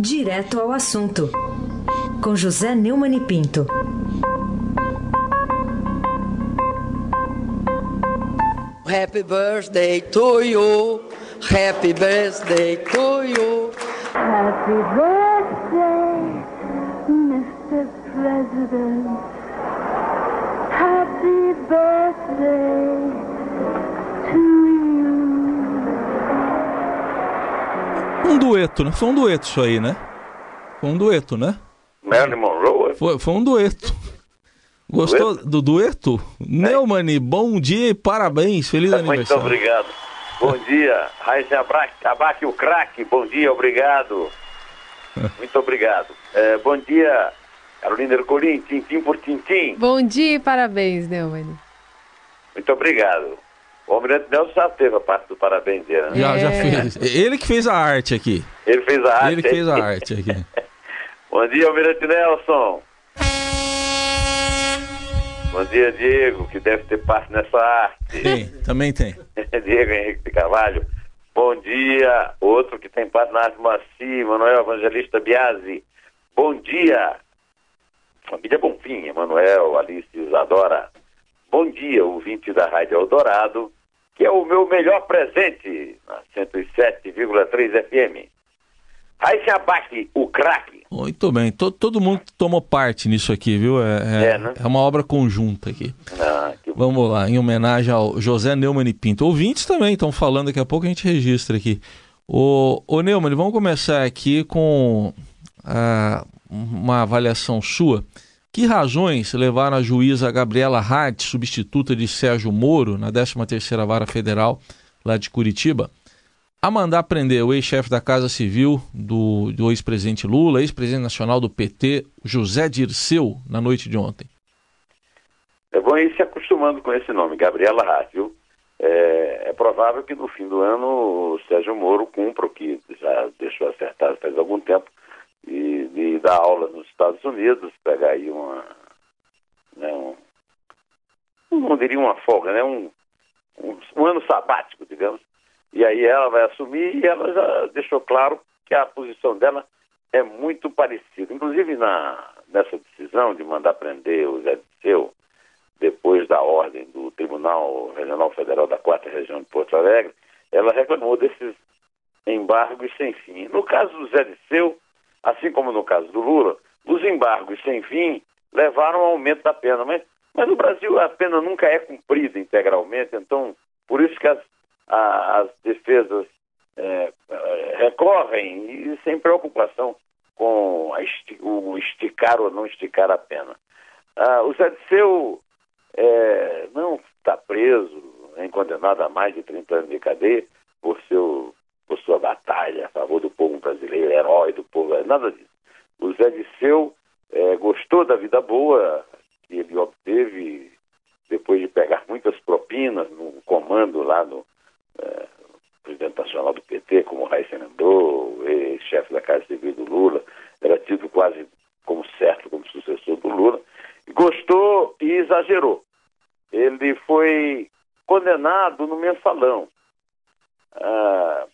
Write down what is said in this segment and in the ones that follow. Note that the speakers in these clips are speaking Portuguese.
Direto ao assunto, com José Neumann e Pinto. Happy birthday to you. Happy birthday to you. Happy birthday, Mr. President. Happy birthday to you. Um dueto, né? Foi um dueto isso aí, né? Foi um dueto, né? Marilyn Monroe? Foi, foi um dueto. Gostou do dueto? Neumani, bom dia e parabéns. Feliz Muito aniversário. obrigado. Bom dia. Raíssa Abaque, o craque. Bom dia, obrigado. Muito obrigado. É, bom dia, Carolina Ercolim, tintim por tintim. Bom dia e parabéns, Neumann. Muito obrigado. O Almirante Nelson já teve a parte do parabéns dele, né? Já, já É. fez. Ele que fez a arte aqui. Ele fez a arte. Ele que fez a arte aqui. Bom dia, Almirante Nelson. Bom dia, Diego, que deve ter parte nessa arte. Tem, também tem. Diego Henrique de Carvalho. Bom dia, outro que tem parte na arte Maci, Manuel Evangelista Biasi. Bom dia, família Bonfim, Emanuel, Alice Isadora. Bom dia, ouvinte da Rádio Eldorado, que é o meu melhor presente na 107,3 FM. Raíssa Abaque, o craque. Muito bem. To- todo mundo tomou parte nisso aqui, viu? É, é- É, né? é uma obra conjunta aqui. Ah. Vamos lá, em homenagem ao José Neumann e Pinto. Ouvintes também estão falando, daqui a pouco a gente registra aqui. O, o Neumann, vamos começar aqui com ah, uma avaliação sua. Que razões levaram a juíza Gabriela Hart, substituta de Sérgio Moro, na 13ª Vara Federal lá de Curitiba, a mandar prender o ex-chefe da Casa Civil do, do ex-presidente Lula, ex-presidente nacional do PT, José Dirceu, na noite de ontem? É bom ir se acostumando com esse nome, Gabriela Haas, viu? É, é provável que no fim do ano o Sérgio Moro cumpra o que já deixou acertado faz algum tempo e, de dar aula nos Estados Unidos, pegar aí uma. Né, um, não diria uma folga, né? Um, um, um ano sabático, digamos. E aí ela vai assumir e ela já deixou claro que a posição dela é muito parecida. Inclusive na, nessa decisão de mandar prender o Zé Disseu, depois da ordem do Tribunal Regional Federal da Quarta Região de Porto Alegre, ela reclamou desses embargos sem fim. No caso do Zé Disseu, assim como no caso do Lula, os embargos sem fim levaram ao aumento da pena. Mas, mas no Brasil a pena nunca é cumprida integralmente, então por isso que as, a- as defesas é, é, recorrem e sem preocupação com esti- o esticar ou não esticar a pena. Ah, o Zé Disseu é, não está preso, nem condenado a mais de 30 anos de cadeia por, seu, por sua batalha a favor do povo brasileiro, herói do povo, é nada disso. O Zé Disseu é, gostou da vida boa que ele obteve depois de pegar muitas propinas no comando lá no é, presidente nacional do PT, como Raíssa Nandô, ex-chefe da Casa Civil do Lula, era tido quase como certo como sucessor do Lula, gostou e exagerou. Ele foi condenado no mensalão. Ah,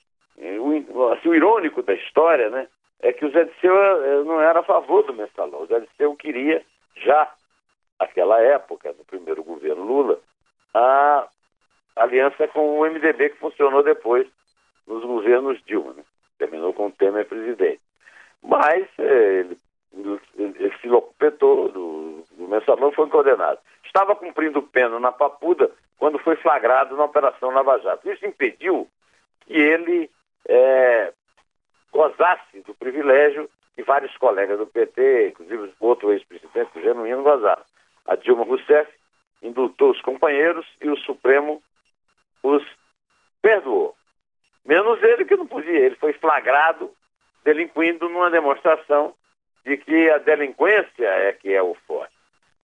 o, assim, o irônico da história, né, é que o Zé Disseu eh, não era a favor do mensalão. O Zé Disseu queria, já naquela época, no primeiro governo Lula, a aliança com o MDB que funcionou depois nos governos Dilma. Né? Terminou com o Temer presidente. Mas eh, ele, ele, se locupetou do, do mensalão foi condenado. Estava cumprindo pena na Papuda quando foi flagrado na Operação Lava Jato. Isso impediu que ele eh, gozasse do privilégio que vários colegas do PT, inclusive outro ex-presidente, o Genuíno, gozaram. A Dilma Rousseff indultou os companheiros e o Supremo os perdoou. Menos ele que não podia. Ele foi flagrado delinquindo numa demonstração de que a delinquência é que é o forte.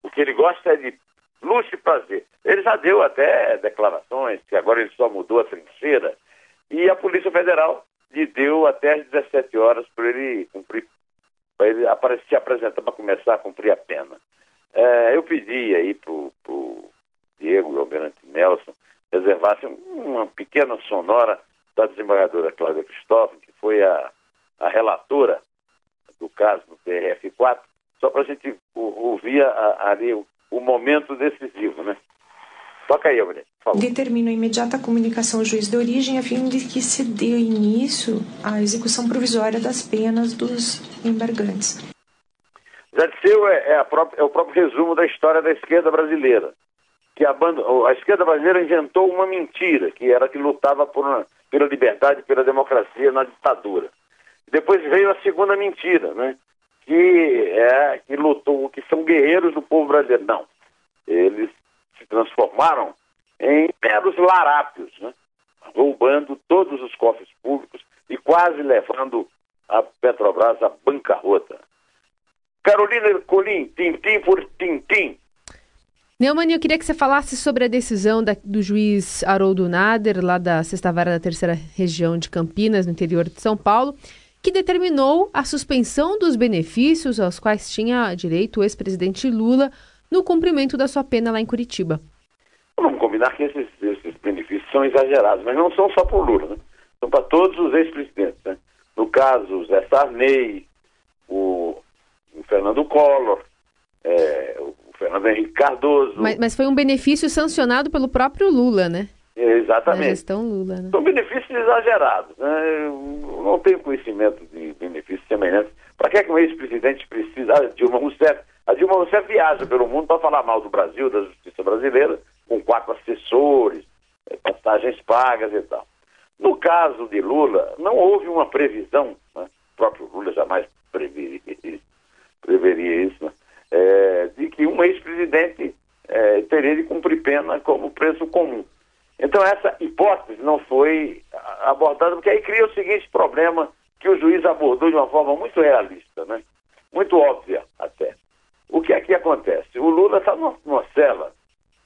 O que ele gosta é de luxo e prazer. Ele já deu até declarações que agora ele só mudou a trincheira e a Polícia Federal lhe deu até às 17 horas para ele cumprir, para ele se apresentar para começar a cumprir a pena. É, eu pedi aí para o Diego e o Almirante Nelson reservassem uma pequena sonora da desembargadora Cláudia Cristóvão, que foi a, a relatora do caso do TRF4, só para a gente ouvir ali o, o, momento decisivo, né? Toca aí, Aurélia, Determina a imediata comunicação ao juiz de origem a fim de que se dê início à execução provisória das penas dos embargantes. Zé Disseu é, é, própria, é, o próprio resumo da história da esquerda brasileira. Que a, banda, a esquerda brasileira inventou uma mentira, que era que lutava uma, pela liberdade, pela democracia na ditadura. Depois veio a segunda mentira, né? Que é que lutou, que são guerreiros do povo brasileiro. Não. Eles se transformaram em meros larápios, né? roubando todos os cofres públicos e quase levando a Petrobras à bancarrota. Carolina Colim, tintim por tintim. Neumann, eu queria que você falasse sobre a decisão da, do juiz Haroldo Nader, lá da Sexta Vara da Terceira Região de Campinas, no interior de São Paulo, que determinou a suspensão dos benefícios aos quais tinha direito o ex-presidente Lula no cumprimento da sua pena lá em Curitiba. Vamos combinar que esses, esses benefícios são exagerados, mas não são só para o Lula, né? são para todos os ex-presidentes. Né? No caso, Zé Sarney, o o Fernando Collor, é, o Fernando Henrique Cardoso. Mas, mas, foi um benefício sancionado pelo próprio Lula, né? Exatamente. Na gestão Lula, né? São benefícios exagerados. Né? Eu não tenho conhecimento de benefícios semelhantes. Para que, é que um ex-presidente precisa? A Dilma Rousseff, a Dilma Rousseff viaja pelo mundo para falar mal do Brasil, da justiça brasileira, com quatro assessores, é, passagens pagas e tal. No caso de Lula, não houve uma previsão, né? o próprio Lula jamais preveria isso, né? é, de que um ex-presidente é, teria de cumprir pena como preso comum. Então essa hipótese não foi abordada, porque aí cria o seguinte problema que o juiz abordou de uma forma muito realista, né? muito óbvia até. O que é que acontece? O Lula está numa cela,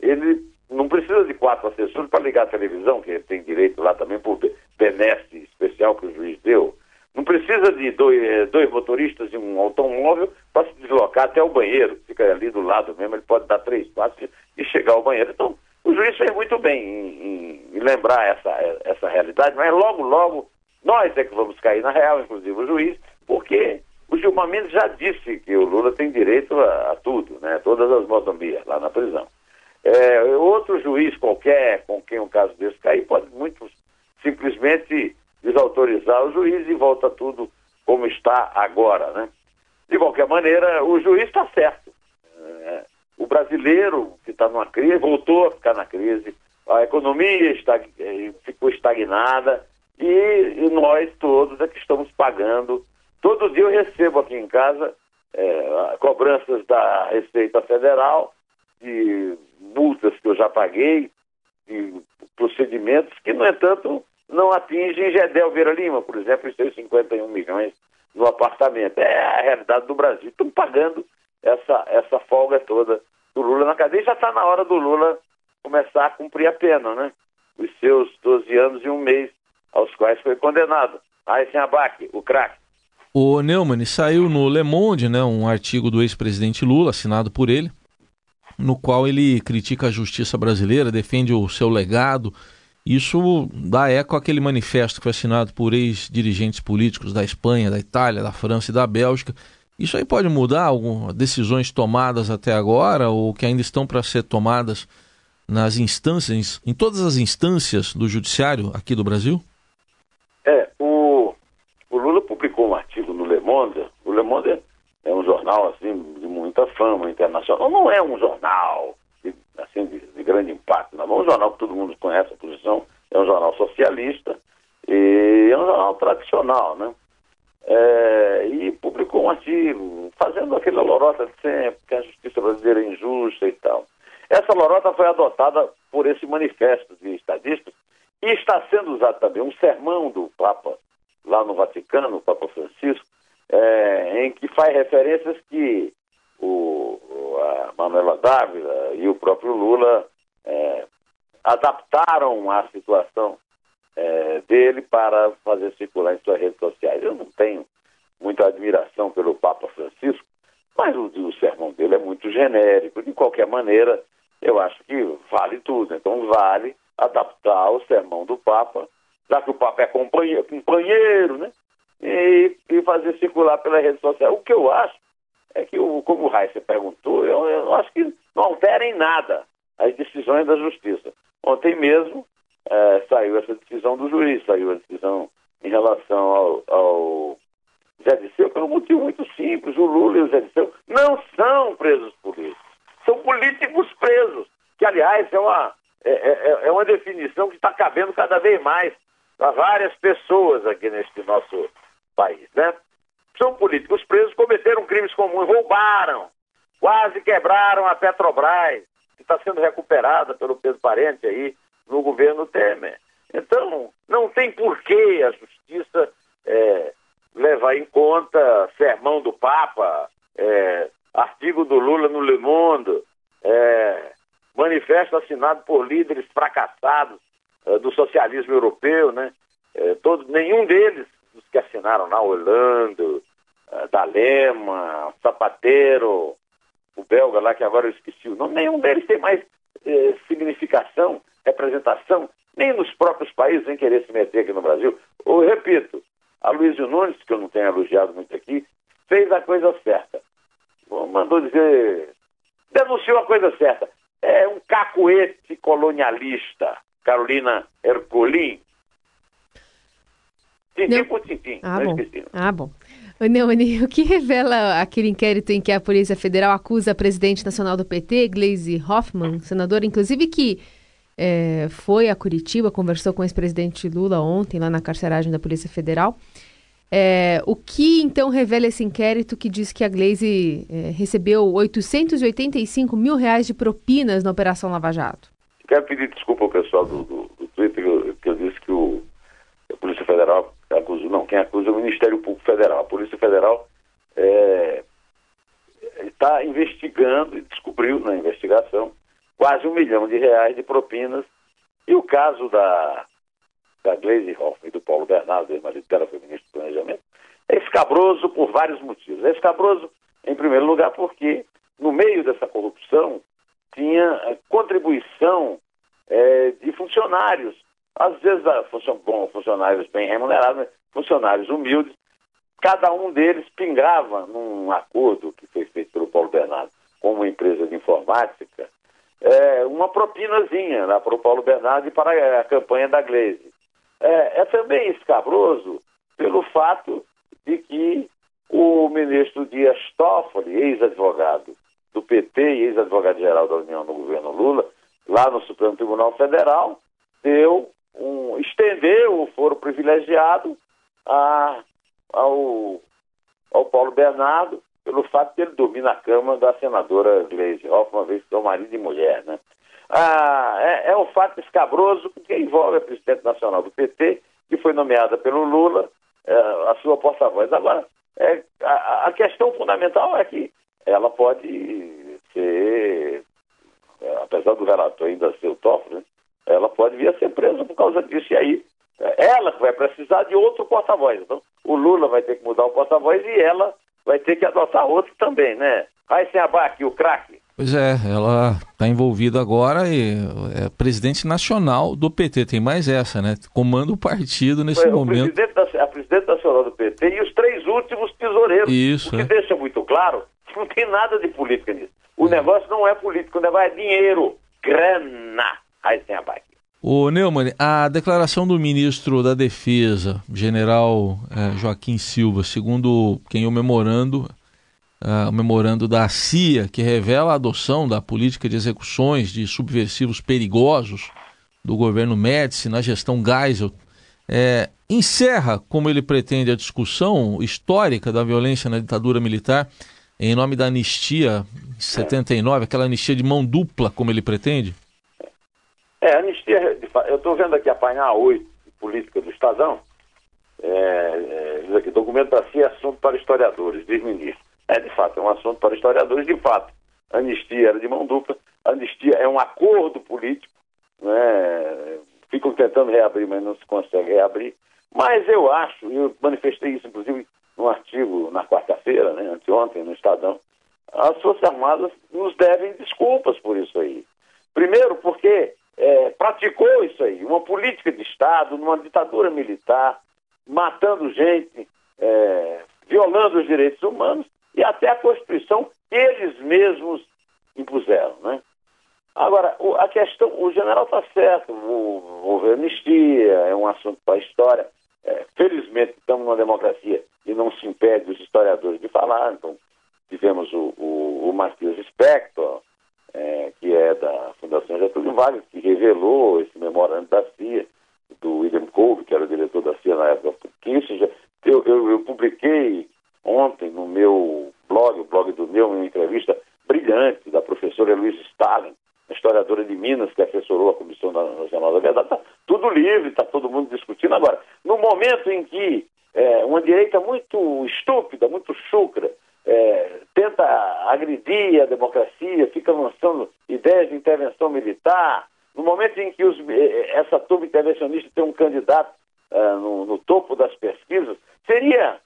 ele não precisa de quatro assessores para ligar a televisão, que tem direito lá também por benesse especial que o juiz deu. Não precisa de dois, eh, dois motoristas e um automóvel para se deslocar até o banheiro. Fica ali do lado mesmo, ele pode dar três passos e chegar ao banheiro. Então, o juiz fez muito bem em, em, em lembrar essa, essa realidade, mas logo, logo, nós é que vamos cair na real, inclusive o juiz, porque o Gilmar Mendes já disse que o Lula tem direito a, a tudo, né? Todas as mordomias lá na prisão. É, outro juiz qualquer com quem um caso desse cair pode muito simplesmente desautorizar o juiz e volta tudo como está agora, né? De qualquer maneira, o juiz está certo. É, o brasileiro que está numa crise voltou a ficar na crise, a economia está, é, ficou estagnada e, e, nós todos é que estamos pagando. Todo dia eu recebo aqui em casa é, cobranças da Receita Federal de multas que eu já paguei, de procedimentos que, no entanto, não atinge Gedel Vieira Lima, por exemplo, os seus 51 milhões no apartamento. É a realidade do Brasil. Estão pagando essa, essa folga toda do Lula na cadeia. Já está na hora do Lula começar a cumprir a pena, né? Os seus 12 anos e um mês aos quais foi condenado. Aí sem abaque, o craque. O Neumann saiu no Le Monde, né, um artigo do ex-presidente Lula, assinado por ele, no qual ele critica a justiça brasileira, defende o seu legado, isso dá eco àquele manifesto que foi assinado por ex-dirigentes políticos da Espanha, da Itália, da França e da Bélgica. Isso aí pode mudar algumas decisões tomadas até agora ou que ainda estão para ser tomadas nas instâncias, em todas as instâncias do judiciário aqui do Brasil? É, o, o Lula publicou um artigo no Le Monde. O Le Monde é um jornal assim de muita fama internacional. Não é um jornal assim, de, de grande impacto. Não é um jornal que todo mundo conhece a posição, é um jornal socialista e é um jornal tradicional, né? É, e publicou um artigo fazendo aquela lorota de sempre, que a justiça brasileira é injusta e tal. Essa lorota foi adotada por esse manifesto de estadistas e está sendo usado também um sermão do Papa lá no Vaticano, o Papa Francisco, é, em que faz referências que o, a Manuela Dávila e o próprio Lula é, adaptaram a situação é, dele para fazer circular em suas redes sociais. Eu não tenho muita admiração pelo Papa Francisco, mas o, o sermão dele é muito genérico. De qualquer maneira, eu acho que vale tudo. Então, vale adaptar o sermão do Papa, já que o Papa é companheiro, companheiro né? E, e fazer circular pela rede social. O que eu acho é que, o, como o Raíssa perguntou, eu, eu acho que não altera em nada as decisões da justiça. Ontem mesmo é, saiu essa decisão do juiz, saiu a decisão em relação ao, ao Zé Disseu, por um motivo muito simples. O Lula e o Zé Disseu não são presos políticos, são políticos presos, que, aliás, é uma, é, é, é uma definição que está cabendo cada vez mais para várias pessoas aqui neste nosso país, né? São políticos presos, cometeram crimes comuns, roubaram, quase quebraram a Petrobras, que está sendo recuperada pelo Pedro Parente aí no governo Temer. Então, não tem porquê a justiça é, levar em conta sermão do Papa, é, artigo do Lula no Le Monde, é, manifesto assinado por líderes fracassados é, do socialismo europeu, né? É, todos, nenhum deles, os que assinaram lá, Orlando, é, Dalema, Zapatero, o belga lá, que agora eu esqueci o nome, nenhum deles tem mais eh, significação, representação, nem nos próprios países, em querer se meter aqui no Brasil. Eu repito, a Luísio Nunes, que eu não tenho elogiado muito aqui, fez a coisa certa. Mandou dizer, denunciou a coisa certa. É um cacoete colonialista, Carolina Ercolim. Tintim por tintim, ah, não bom. esqueci. Ah, bom. Ô, Neumani, o que revela aquele inquérito em que a Polícia Federal acusa a presidente nacional do PT, Gleisi Hoffmann, senadora, inclusive, que é, foi a Curitiba, conversou com o ex-presidente Lula ontem, lá na carceragem da Polícia Federal. É, o que então revela esse inquérito que diz que a Gleisi é, recebeu 885 mil reais de propinas na Operação Lava Jato? Quero pedir desculpa ao pessoal do, do, do Twitter, que eu, que eu disse que o, a Polícia Federal acusa, não, quem acusa é o Ministério Público Federal. A Polícia Federal está investigando e descobriu na investigação quase um milhão de reais de propinas. E o caso da, da Gleisi Hoffmann e do Paulo Bernardo, ex-marido dela foi ministro do Planejamento, é escabroso por vários motivos. É escabroso, em primeiro lugar, porque no meio dessa corrupção tinha eh, contribuição eh, de funcionários, às vezes ah, bom, funcionários bem remunerados, funcionários humildes, cada um deles pingava num acordo que foi feito pelo Paulo Bernardo com uma empresa de informática, é, uma propinazinha lá para o Paulo Bernardo e para a campanha da Gleisi. É, é também escabroso pelo fato de que o ministro Dias Toffoli, ex-advogado do PT e ex-advogado-geral da União no governo Lula, lá no Supremo Tribunal Federal, deu um, estendeu o foro privilegiado a, ao, ao Paulo Bernardo pelo fato de ele dormir na cama da senadora Gleisi Hoffmann, vez que é o marido e mulher, né? Ah, é, é um fato escabroso porque envolve a presidente nacional do PT, que foi nomeada pelo Lula, é, a sua porta-voz. Agora, é, a, a questão fundamental é que ela pode ser, é, apesar do relator ainda ser o Toffoli, né, ela pode vir a ser presa por causa disso. E aí, é, ela vai precisar de outro porta-voz. Então, o Lula vai ter que mudar o porta-voz e ela vai ter que adotar outro também, né? Aí sem abaque, o craque. Pois é, ela está envolvida agora e é presidente nacional do PT. Tem mais essa, né? Comanda o partido nesse Foi momento. presidente da, a presidente nacional do PT e os três últimos tesoureiros. Isso, O que é. deixa muito claro que não tem nada de política nisso. O negócio não é político, o negócio é dinheiro, grana. Abaque. O Neumann, a declaração do ministro da Defesa, general eh, Joaquim Silva, segundo quem o memorando, ah, o memorando da CIA, que revela a adoção da política de execuções de subversivos perigosos do governo Médici na gestão Geisel, eh, encerra, como ele pretende, a discussão histórica da violência na ditadura militar em nome da anistia em 79, aquela anistia de mão dupla, como ele pretende? É, anistia, eu estou vendo aqui a página 8 de política do Estadão, é, é, aqui, CIA é assunto para historiadores, diz ministro. É, de fato, é um assunto para historiadores, de fato. Anistia era de mão dupla, anistia é um acordo político, né? ficam tentando reabrir, mas não se consegue reabrir. Mas eu acho, eu manifestei isso, inclusive, num artigo na quarta-feira, né, anteontem, no Estadão, as Forças Armadas nos devem desculpas por isso aí. Primeiro, porque é, praticou isso aí, uma política de Estado, numa ditadura militar, matando gente, é, violando os direitos humanos e até a Constituição que eles mesmos impuseram. Né? Agora, a questão, o general está certo, houve anistia, é um assunto para a história. É, felizmente estamos numa democracia e não se impede os historiadores de falar. Então, tivemos o, o, o Matias Spector, é, que é da Fundação Getúlio Vargas, que revelou esse memorando da CIA, do William Cove, que era o diretor da CIA na época, Kissinger. Eu, eu, eu publiquei ontem no meu blog, o blog do meu, uma entrevista brilhante da professora Luiz Stalin, historiadora de Minas, que assessorou a Comissão Nacional da Verdade. Está tudo livre, está todo mundo discutindo. Agora, no momento em que é, uma direita muito estúpida, muito chucra, é, tenta agredir a democracia, fica lançando ideias de intervenção militar, no momento em que os, essa turma intervencionista tem um candidato uh, no, no, topo das pesquisas, seria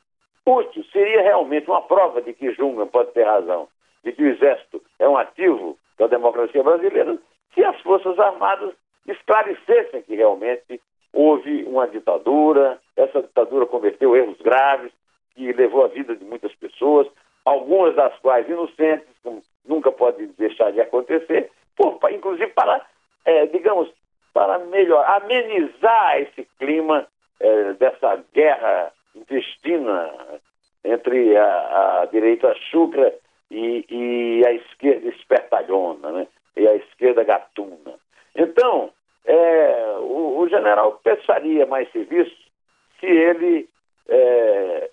útil, seria realmente uma prova de que Junga pode ter razão, de que o Exército é um ativo da democracia brasileira, se as Forças Armadas esclarecessem que realmente houve uma ditadura, essa ditadura cometeu erros graves, que levou a vida de muitas pessoas, algumas das quais inocentes, como nunca pode deixar de acontecer, por, inclusive para, é, digamos, para melhor, amenizar esse clima é, dessa guerra intestina entre a, a direita chucra e, e a esquerda espertalhona, né? e a esquerda gatuna. Então, é, o, o, general pensaria mais serviço se ele. É,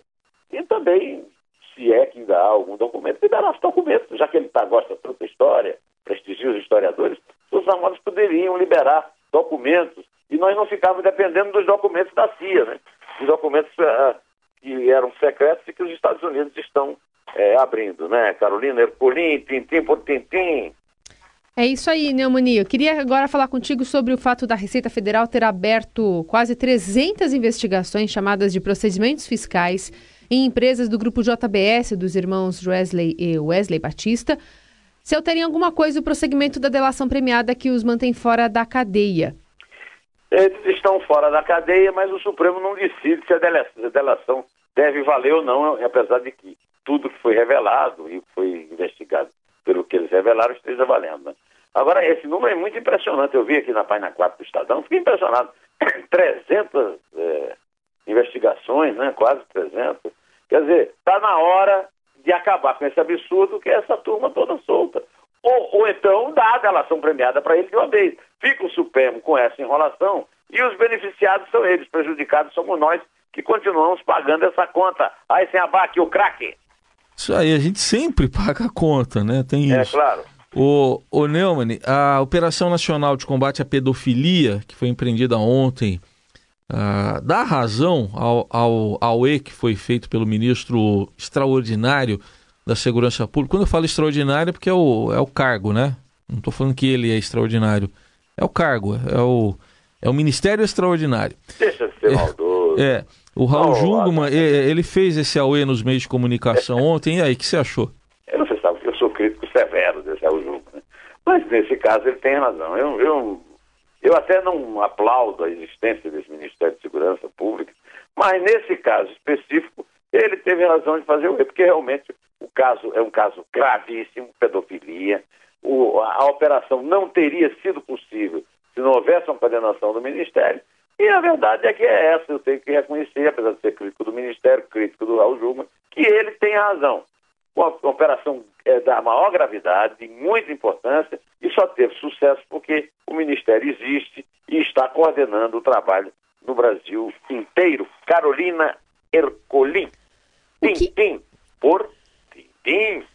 e também, se é que ainda há algum documento, que dará os documentos, já que ele tá, gosta tanto da história, prestigia os historiadores, os armados poderiam liberar documentos e nós não ficávamos dependendo dos documentos da CIA, né? Os documentos uh, que eram secretos e que os Estados Unidos estão é, abrindo, né? Carolina Ercolim, tintim por tintim. É isso aí, Neumani. Eu queria agora falar contigo sobre o fato da Receita Federal ter aberto quase 300 investigações chamadas de procedimentos fiscais em empresas do grupo JBS, dos irmãos Wesley e Wesley Batista, se alterem alguma coisa o prosseguimento da delação premiada que os mantém fora da cadeia. Eles estão fora da cadeia, mas o Supremo não decide se a delação deve valer ou não, apesar de que tudo que foi revelado e foi investigado pelo que eles revelaram esteja valendo. Né? Agora, esse número é muito impressionante. Eu vi aqui na página 4 do Estadão, fiquei impressionado. 300 é, investigações, né? quase 300. Quer dizer, está na hora de acabar com esse absurdo que é essa turma toda solta. Ou, ou então dá a delação premiada para ele de uma vez. Fica o Supremo com essa enrolação e os beneficiados são eles, prejudicados somos nós que continuamos pagando essa conta. Aí sem abaque o craque. Isso aí, a gente sempre paga a conta, né? Tem é, isso. É claro. O, o Neumann, a Operação Nacional de Combate à Pedofilia, que foi empreendida ontem, uh, dá razão ao, ao, ao E que foi feito pelo ministro extraordinário da Segurança Pública. Quando eu falo extraordinário, é porque é o, é o cargo, né? Não estou falando que ele é extraordinário. É o cargo, é o, é o Ministério Extraordinário. Deixa de ser maldoso. É. O Raul oh, Jungmann, ele fez esse AUE nos meios de comunicação ontem, e aí, o que você achou? Eu não sei, sabe que eu sou crítico severo desse Raul Jungmann, né? mas nesse caso ele tem razão. Eu, eu, eu até não aplaudo a existência desse Ministério de Segurança Pública, mas nesse caso específico, ele teve razão de fazer o porque realmente o caso é um caso gravíssimo, pedofilia. O, a, a operação não teria sido possível se não houvesse uma condenação do Ministério e a verdade é que é essa, eu tenho que reconhecer, apesar de ser crítico do Ministério, crítico do Raul Juma, que ele tem razão. Uma operação é, da maior gravidade, de muita importância, e só teve sucesso porque o Ministério existe e está coordenando o trabalho no Brasil inteiro. Carolina Ercolim. Tintim por Tintim.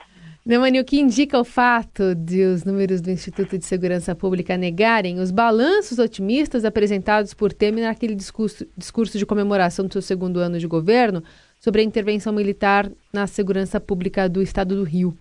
Neumani, o que indica o fato de os números do Instituto de Segurança Pública negarem os balanços otimistas apresentados por Temer naquele discurso, discurso de comemoração do seu segundo ano de governo sobre a intervenção militar na segurança pública do Estado do Rio?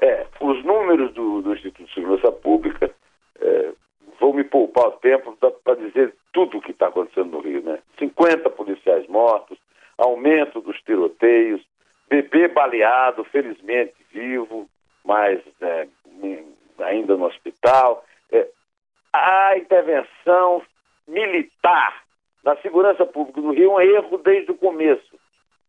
É, os números do, do Instituto de Segurança Pública é, vão me poupar o tempo para dizer tudo o que está acontecendo no Rio, né? 50 policiais mortos, aumento dos tiroteios, bebê baleado, felizmente vivo, mas é, ainda no hospital. É, a intervenção militar na segurança pública do Rio é um erro desde o começo.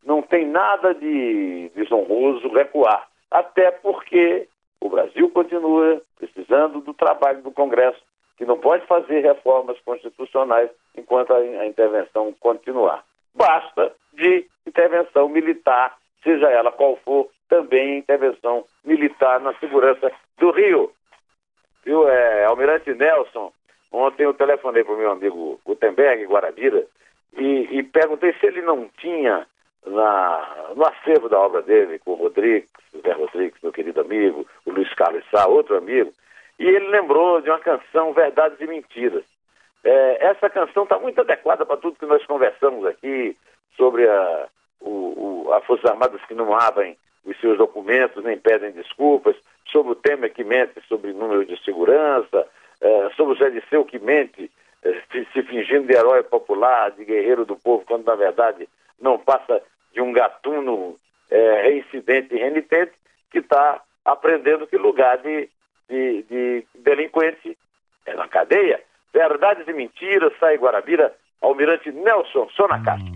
Não tem nada de desonroso recuar. Até porque o Brasil continua precisando do trabalho do Congresso, que não pode fazer reformas constitucionais enquanto a intervenção continuar. Basta de intervenção militar, seja ela qual for, também intervenção militar na segurança do Rio. Viu, é, Almirante Nelson, ontem eu telefonei para o meu amigo Gutenberg, Guarabira, e, e, perguntei se ele não tinha na, no acervo da obra dele, com o Rodrigues, Zé Rodrigues, meu querido amigo, o Luiz Carlos Sá, outro amigo, e ele lembrou de uma canção Verdades e Mentiras. É, essa canção está muito adequada para tudo que nós conversamos aqui sobre a, o, o, a Forças Armadas que não abrem os seus documentos, nem pedem desculpas, sobre o tema que mente sobre número de segurança, é, sobre o Zé Disseu que mente é, se fingindo de herói popular, de guerreiro do povo, quando na verdade não passa de um gatuno é, reincidente e renitente que está aprendendo que lugar de, de, de delinquente é na cadeia. Verdades e mentiras, sai Guarabira, Almirante Nelson Sonacastro.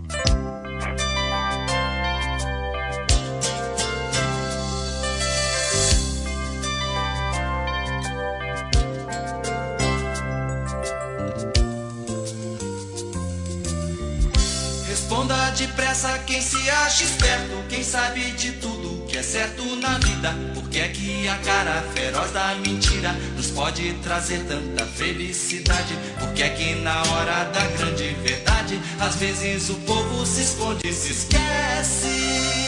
Depressa quem se acha esperto, quem sabe de tudo que é certo na vida. Porque é que a cara feroz da mentira nos pode trazer tanta felicidade? Porque é que na hora da grande verdade, às vezes o povo se esconde e se esquece.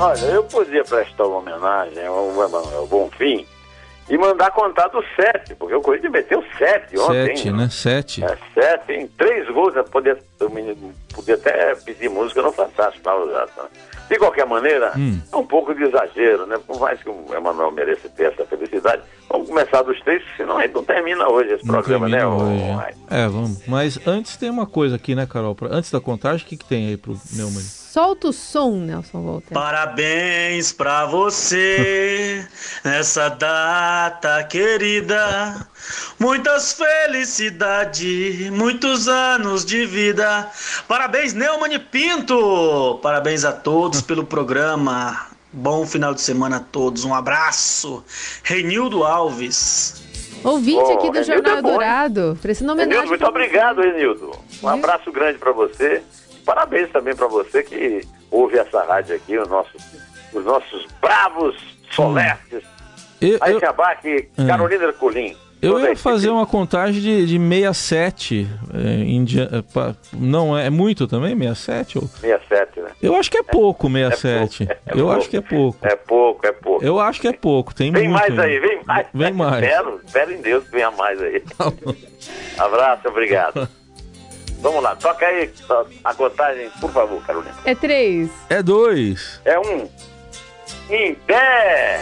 Olha, eu podia prestar uma homenagem ao Emanuel Bonfim e mandar contar do sete, porque o Corinthians meteu sete ontem. Sete, né? Sete. É, sete, em três gols. Eu podia, eu podia até pedir música no Fantástico. pra usar, tá? De qualquer maneira, Hum. é um pouco de exagero, né? Por mais que o Emanuel mereça ter essa felicidade, vamos começar dos três, senão a gente não termina hoje esse Não programa, né? hoje, né? É, vamos. Mas antes tem uma coisa aqui, né, Carol? Antes da contagem, o que, que tem aí pro Neumann? Solta o som, Nelson Volter. Parabéns pra você nessa data querida. Muitas felicidades, muitos anos de vida. Parabéns, Neumann e Pinto. Parabéns a todos pelo programa. Bom final de semana a todos. Um abraço. Reinildo Alves. Ouvinte Ô, aqui do Renildo Jornal é bom, hein? Dourado. Prestando homenagem. Renildo, muito obrigado, Renildo. Um abraço grande para você. Parabéns também para você que ouve essa rádio aqui, os nossos, os nossos bravos solertes. Eu, Aí eu, abaque Hum. Carolina Ercolim. eu ia fazer uma contagem de, de 67. É, em dia- é, pa- não, é muito também? 67? Ou... 67, né? Eu acho que é pouco 67. pouco, é eu pouco. acho que é pouco. É pouco, é pouco. Eu acho que é pouco. Tem Vem muito. mais aí, vem mais. Vem mais. Espero, espero em Deus que venha mais aí. Abraço, obrigado. Vamos lá, toca aí a contagem, por favor, Carolina. É três. É dois. É um. Em pé!